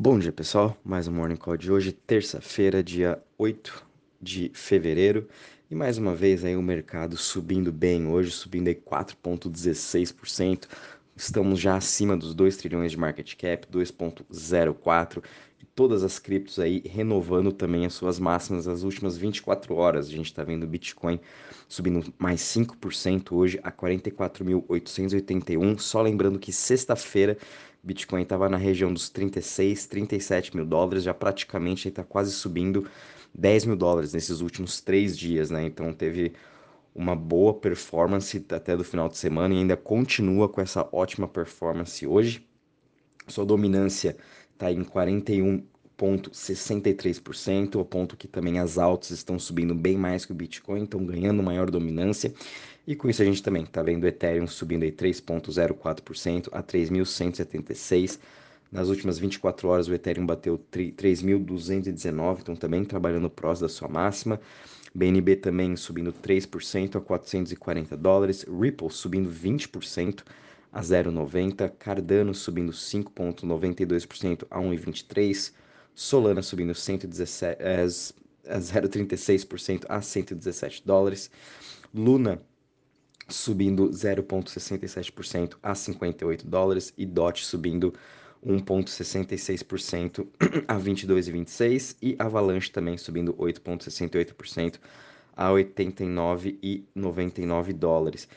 Bom dia, pessoal. Mais um Morning Call de hoje, terça-feira, dia 8 de fevereiro. E mais uma vez aí o mercado subindo bem hoje, subindo aí 4.16%. Estamos já acima dos 2 trilhões de market cap, 2.04 e todas as criptos aí renovando também as suas máximas nas últimas 24 horas. A gente está vendo o Bitcoin subindo mais 5% hoje a 44.881. Só lembrando que sexta-feira Bitcoin estava na região dos 36, 37 mil dólares, já praticamente está quase subindo 10 mil dólares nesses últimos três dias, né? Então teve uma boa performance até do final de semana e ainda continua com essa ótima performance hoje. Sua dominância está em 41,63%, ao ponto que também as altas estão subindo bem mais que o Bitcoin, estão ganhando maior dominância. E com isso a gente também está vendo o Ethereum subindo aí 3,04% a 3.176. Nas últimas 24 horas o Ethereum bateu 3.219, então também trabalhando próximo da sua máxima. BNB também subindo 3% a 440 dólares. Ripple subindo 20% a 0,90. Cardano subindo 5,92% a 1,23. Solana subindo 117, é, 0,36% a 117 dólares. Luna subindo 0,67% a 58 dólares e DOT subindo 1,66% a 22,26 e Avalanche também subindo 8,68% a 89,99 dólares.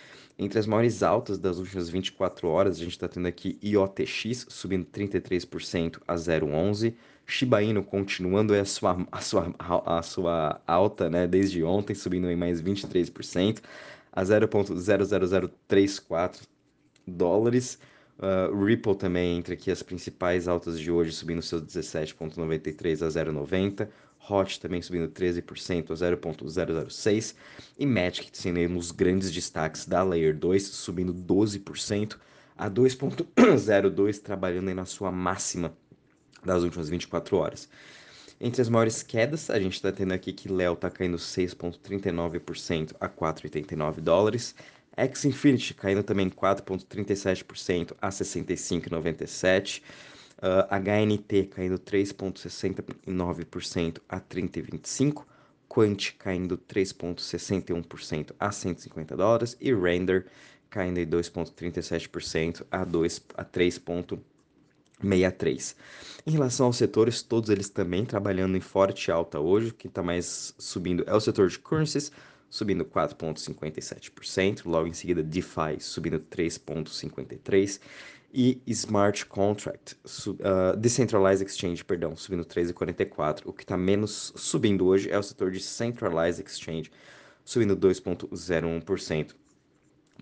Entre as maiores altas das últimas 24 horas, a gente está tendo aqui IOTX subindo 33% a 0,11, Shiba Inu continuando a sua, a sua, a sua alta né, desde ontem, subindo em mais 23% a 0,00034 dólares. Uh, Ripple também entre aqui as principais altas de hoje, subindo seus 17,93 a 0,90. Hot também subindo 13% a 0,006. E Magic sendo os grandes destaques da Layer 2, subindo 12% a 2,02, trabalhando aí na sua máxima das últimas 24 horas. Entre as maiores quedas, a gente está tendo aqui que Léo está caindo 6,39% a 4,89 dólares. X Infinity caindo também 4,37% a 65,97. Uh, HNT caindo 3,69% a 30,25. Quant caindo 3,61% a 150 dólares. E Render caindo 2,37% a, 2, a 3,63. Em relação aos setores, todos eles também trabalhando em forte alta hoje. O que está mais subindo é o setor de currencies, subindo 4,57%, logo em seguida DeFi subindo 3,53% e Smart Contract, uh, Decentralized Exchange, perdão, subindo 3,44%. O que está menos subindo hoje é o setor de Centralized Exchange, subindo 2,01%.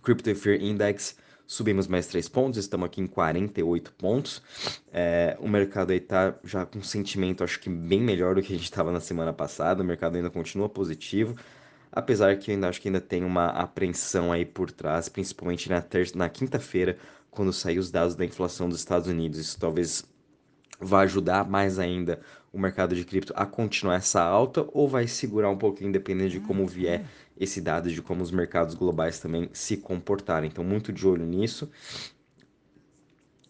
Crypto Fear Index, subimos mais 3 pontos, estamos aqui em 48 pontos. É, o mercado aí está já com sentimento, acho que bem melhor do que a gente estava na semana passada, o mercado ainda continua positivo, apesar que eu ainda acho que ainda tem uma apreensão aí por trás, principalmente na, na quinta-feira, quando sair os dados da inflação dos Estados Unidos. Isso talvez vá ajudar mais ainda o mercado de cripto a continuar essa alta ou vai segurar um pouquinho, dependendo de como vier esse dado, de como os mercados globais também se comportarem. Então, muito de olho nisso.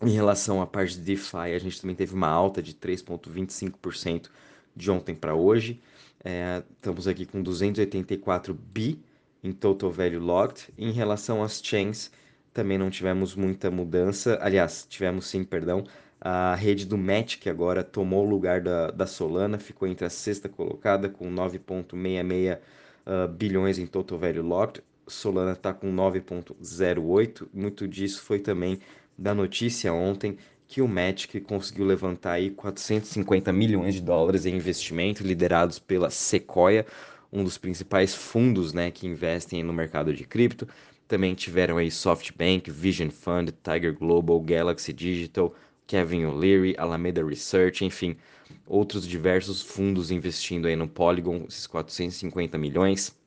Em relação à parte de DeFi, a gente também teve uma alta de 3,25% de ontem para hoje. É, estamos aqui com 284 bi em total value locked. Em relação às chains, também não tivemos muita mudança. Aliás, tivemos sim, perdão. A rede do Matic agora tomou o lugar da, da Solana, ficou entre a sexta colocada com 9,66 uh, ah, bilhões em total value locked. Solana está com 9,08. Muito disso foi também da notícia ontem que o Magic conseguiu levantar aí 450 milhões de dólares em investimento, liderados pela Sequoia, um dos principais fundos né, que investem no mercado de cripto. Também tiveram aí SoftBank, Vision Fund, Tiger Global, Galaxy Digital, Kevin O'Leary, Alameda Research, enfim, outros diversos fundos investindo aí no Polygon, esses 450 milhões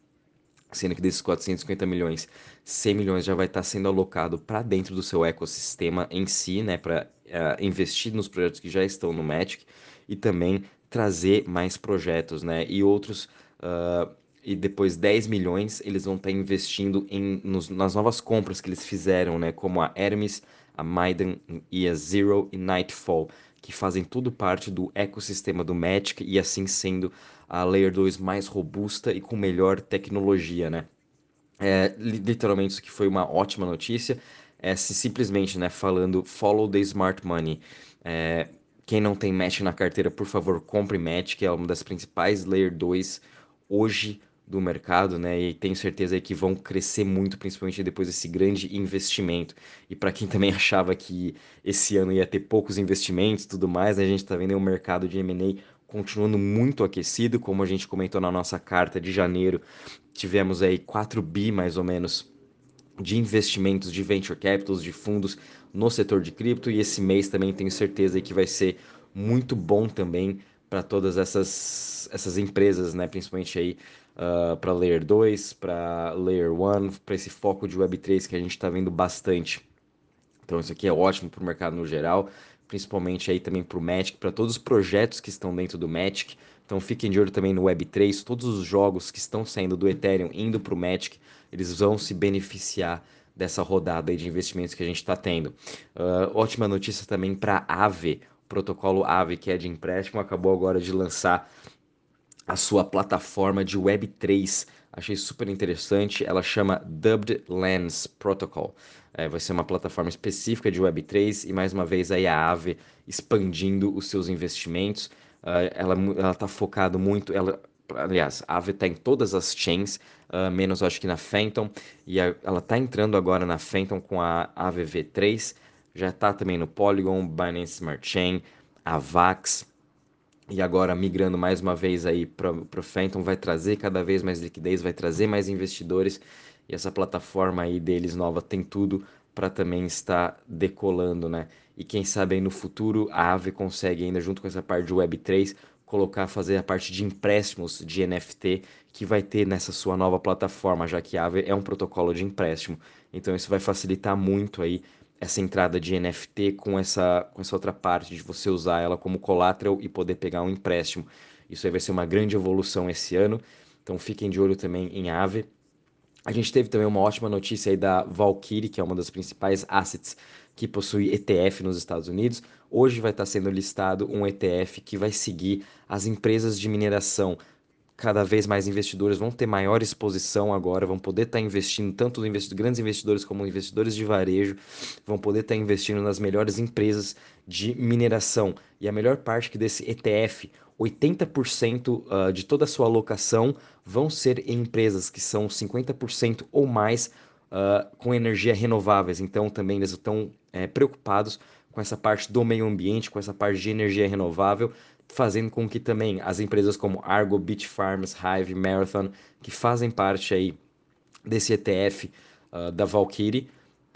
sendo que desses 450 milhões, 100 milhões já vai estar sendo alocado para dentro do seu ecossistema em si, né, para uh, eh, investir nos projetos que já estão no Magic e também trazer mais projetos, né, e outros uh, e depois 10 milhões eles vão estar investindo em, nos, nas novas compras que eles fizeram, né, como a Hermes, a Maiden e a Zero e Nightfall, que fazem tudo parte do ecossistema do Magic e assim sendo a Layer 2 mais robusta e com melhor tecnologia, né? É, literalmente isso que foi uma ótima notícia, é simplesmente, né, falando follow the smart money. É, quem não tem Match na carteira, por favor, compre Match, que é uma das principais Layer 2 hoje do mercado, né? E tenho certeza que vão crescer muito, principalmente depois desse grande investimento. E para quem também achava que esse ano ia ter poucos investimentos, tudo mais, né? a gente está vendo o mercado de M&A continuando muito aquecido, como a gente comentou na nossa carta de janeiro, tivemos aí 4 bi mais ou menos de investimentos de venture capitals, de fundos no setor de cripto e esse mês também tenho certeza que vai ser muito bom também para todas essas, essas empresas, né? principalmente aí uh, ah, para Layer 2, para Layer 1, para esse foco de Web3 que a gente está vendo bastante. Então isso aqui é ótimo para o mercado no geral, principalmente aí também para o Magic, para todos os projetos que estão dentro do Magic. Então fiquem de olho também no Web3, todos os jogos que estão saindo do Ethereum indo para o Magic, eles vão se beneficiar dessa rodada de investimentos que a gente está tendo. Uh, ótima notícia também para a AVE, o protocolo AVE, que é de empréstimo, acabou agora de lançar a sua plataforma de Web3. Achei super interessante. Ela chama Dubbed Lens Protocol. É, vai ser uma plataforma específica de Web3 e mais uma vez aí a Aave expandindo os seus investimentos. Uh, ela está focado muito, ela, aliás, a Aave está em todas as chains, uh, menos acho que na Phantom, e a, ela está entrando agora na Phantom com a Aave V3, já está também no Polygon, Binance Smart Chain, a Vax, e agora migrando mais uma vez aí para o Phantom, vai trazer cada vez mais liquidez, vai trazer mais investidores e essa plataforma aí deles nova tem tudo para também estar decolando, né? E quem sabe aí no futuro a Aave consegue ainda junto com essa parte de Web3 colocar, fazer a parte de empréstimos de NFT que vai ter nessa sua nova plataforma, já que a Aave é um protocolo de empréstimo. Então isso vai facilitar muito aí essa entrada de NFT com essa, com essa outra parte de você usar ela como collateral e poder pegar um empréstimo. Isso aí vai ser uma grande evolução esse ano. Então fiquem de olho também em Aave. A gente teve também uma ótima notícia aí da Valkyrie, que é uma das principais assets que possui ETF nos Estados Unidos. Hoje vai estar sendo listado um ETF que vai seguir as empresas de mineração cada vez mais investidores vão ter maior exposição agora, vão poder estar tá investindo, tanto grandes investidores como investidores de varejo, vão poder estar tá investindo nas melhores empresas de mineração. E a melhor parte que desse ETF, 80% uh, de toda a sua alocação vão ser em empresas que são 50% ou mais uh, com energia renováveis. Então também eles estão é, preocupados com essa parte do meio ambiente, com essa parte de energia renovável fazendo com que também as empresas como Argo, Beach Farms, Hive, Marathon, que fazem parte aí desse ETF uh, ah, da Valkyrie,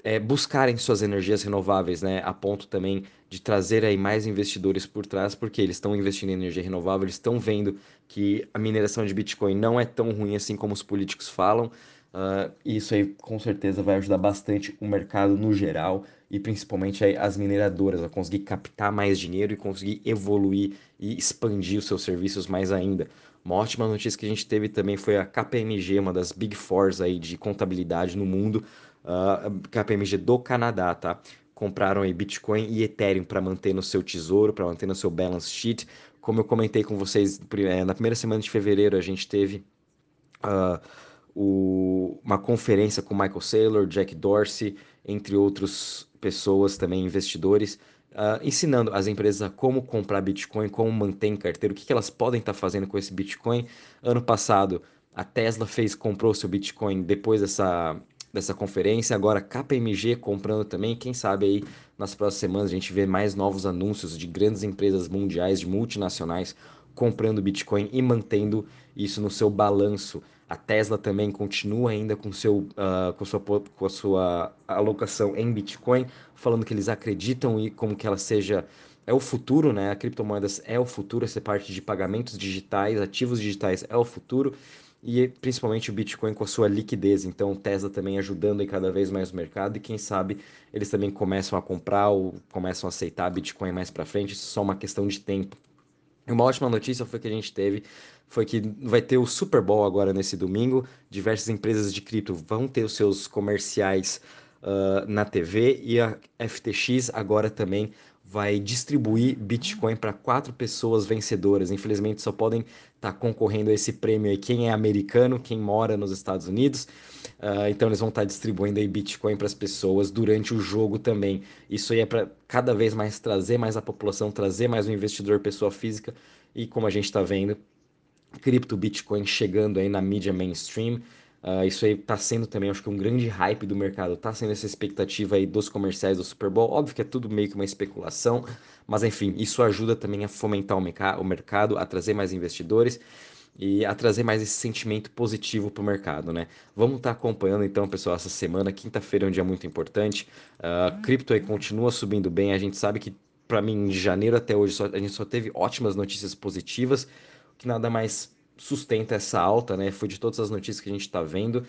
é, buscarem suas energias renováveis, né, a ponto também de trazer aí mais investidores por trás, porque eles estão investindo em energia renovável, eles estão vendo que a mineração de Bitcoin não é tão ruim assim como os políticos falam, uh, isso aí com certeza vai ajudar bastante o mercado no geral e principalmente as mineradoras a conseguir captar mais dinheiro e conseguir evoluir e expandir os seus serviços mais ainda. Uma ótima notícia que a gente teve também foi a KPMG, uma das Big Fours aí de contabilidade no mundo, uh, KPMG do Canadá, tá? Compraram aí Bitcoin e Ethereum para manter no seu tesouro, para manter no seu balance sheet. Como eu comentei com vocês, eh, na primeira semana de fevereiro a gente teve uh, o, uma conferência com Michael Saylor, Jack Dorsey, entre outros pessoas também, investidores, uh, ensinando as empresas a como comprar Bitcoin, como manter em carteira, o que, que elas podem estar tá fazendo com esse Bitcoin. Ano passado, a Tesla fez, comprou seu Bitcoin depois dessa, dessa conferência, agora KPMG comprando também, quem sabe aí nas próximas semanas a gente vê mais novos anúncios de grandes empresas mundiais, de multinacionais, comprando Bitcoin e mantendo isso no seu balanço. A Tesla também continua ainda com, seu, uh, com, sua, com a sua alocação em Bitcoin, falando que eles acreditam e como que ela seja é o futuro, né? A criptomoedas é o futuro, essa parte de pagamentos digitais, ativos digitais é o futuro e principalmente o Bitcoin com a sua liquidez. Então, Tesla também ajudando em cada vez mais o mercado e quem sabe eles também começam a comprar ou começam a aceitar Bitcoin mais para frente. Isso é só uma questão de tempo. Uma ótima notícia foi que a gente teve foi que vai ter o Super Bowl agora nesse domingo. Diversas empresas de cripto vão ter os seus comerciais uh, na TV e a FTX agora também vai distribuir Bitcoin para quatro pessoas vencedoras. Infelizmente, só podem estar tá concorrendo a esse prêmio aí quem é americano, quem mora nos Estados Unidos. Uh, então, eles vão estar tá distribuindo aí Bitcoin para as pessoas durante o jogo também. Isso aí é para cada vez mais trazer mais a população, trazer mais o investidor, pessoa física. E como a gente está vendo, cripto Bitcoin chegando aí na mídia mainstream. Uh, isso aí está sendo também, acho que um grande hype do mercado, está sendo essa expectativa aí dos comerciais do Super Bowl. Óbvio que é tudo meio que uma especulação, mas enfim, isso ajuda também a fomentar o, o mercado, a trazer mais investidores e a trazer mais esse sentimento positivo para o mercado, né? Vamos estar tá acompanhando então, pessoal, essa semana. Quinta-feira é um dia muito importante. Uh, cripto aí continua subindo bem. A gente sabe que, para mim, de janeiro até hoje, só, a gente só teve ótimas notícias positivas, que nada mais sustenta essa alta, né? Foi de todas as notícias que a gente está vendo.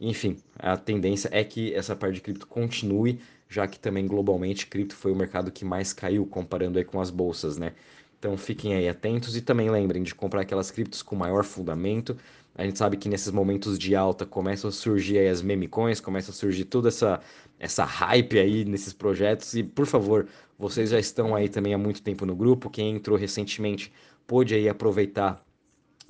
Enfim, a tendência é que essa parte de cripto continue, já que também globalmente cripto foi o mercado que mais caiu comparando aí com as bolsas, né? Então fiquem aí atentos e também lembrem de comprar aquelas criptos com maior fundamento. A gente sabe que nesses momentos de alta começam a surgir aí as meme coins, começa a surgir toda essa essa hype aí nesses projetos e por favor, vocês já estão aí também há muito tempo no grupo, quem entrou recentemente pôde aí aproveitar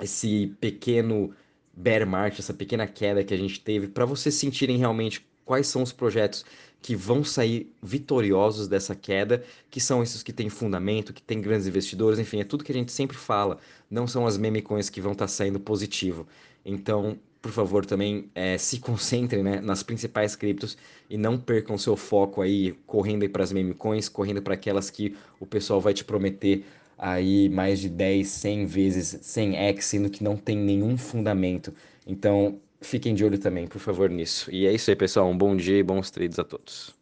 esse pequeno bear market, essa pequena queda que a gente teve, para vocês sentirem realmente quais são os projetos que vão sair vitoriosos dessa queda, que são esses que têm fundamento, que têm grandes investidores, enfim, é tudo que a gente sempre fala, não são as meme coins que vão estar tá saindo positivo. Então, por favor, também é, se concentrem né, nas principais criptos e não percam seu foco aí correndo para as meme coins, correndo para aquelas que o pessoal vai te prometer aí mais de 10, 100 vezes 100x, sendo que não tem nenhum fundamento. Então, fiquem de olho também, por favor, nisso. E é isso aí, pessoal. Um bom dia e bons trades a todos.